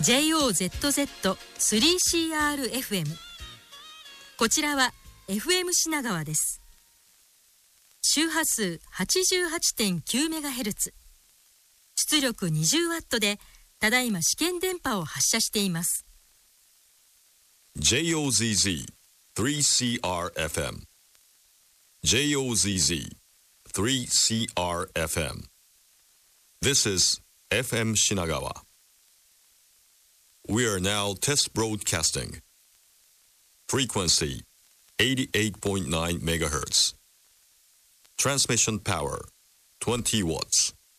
JOZZ3CRFM こちらは FM 品川です周波数 88.9MHz 出力 20W でただいま試験電波を発射しています JOZZ3CRFM JOZZ3CRFM This is FM Shinagawa We are now test broadcasting. Frequency 88.9 MHz Transmission power 20 watts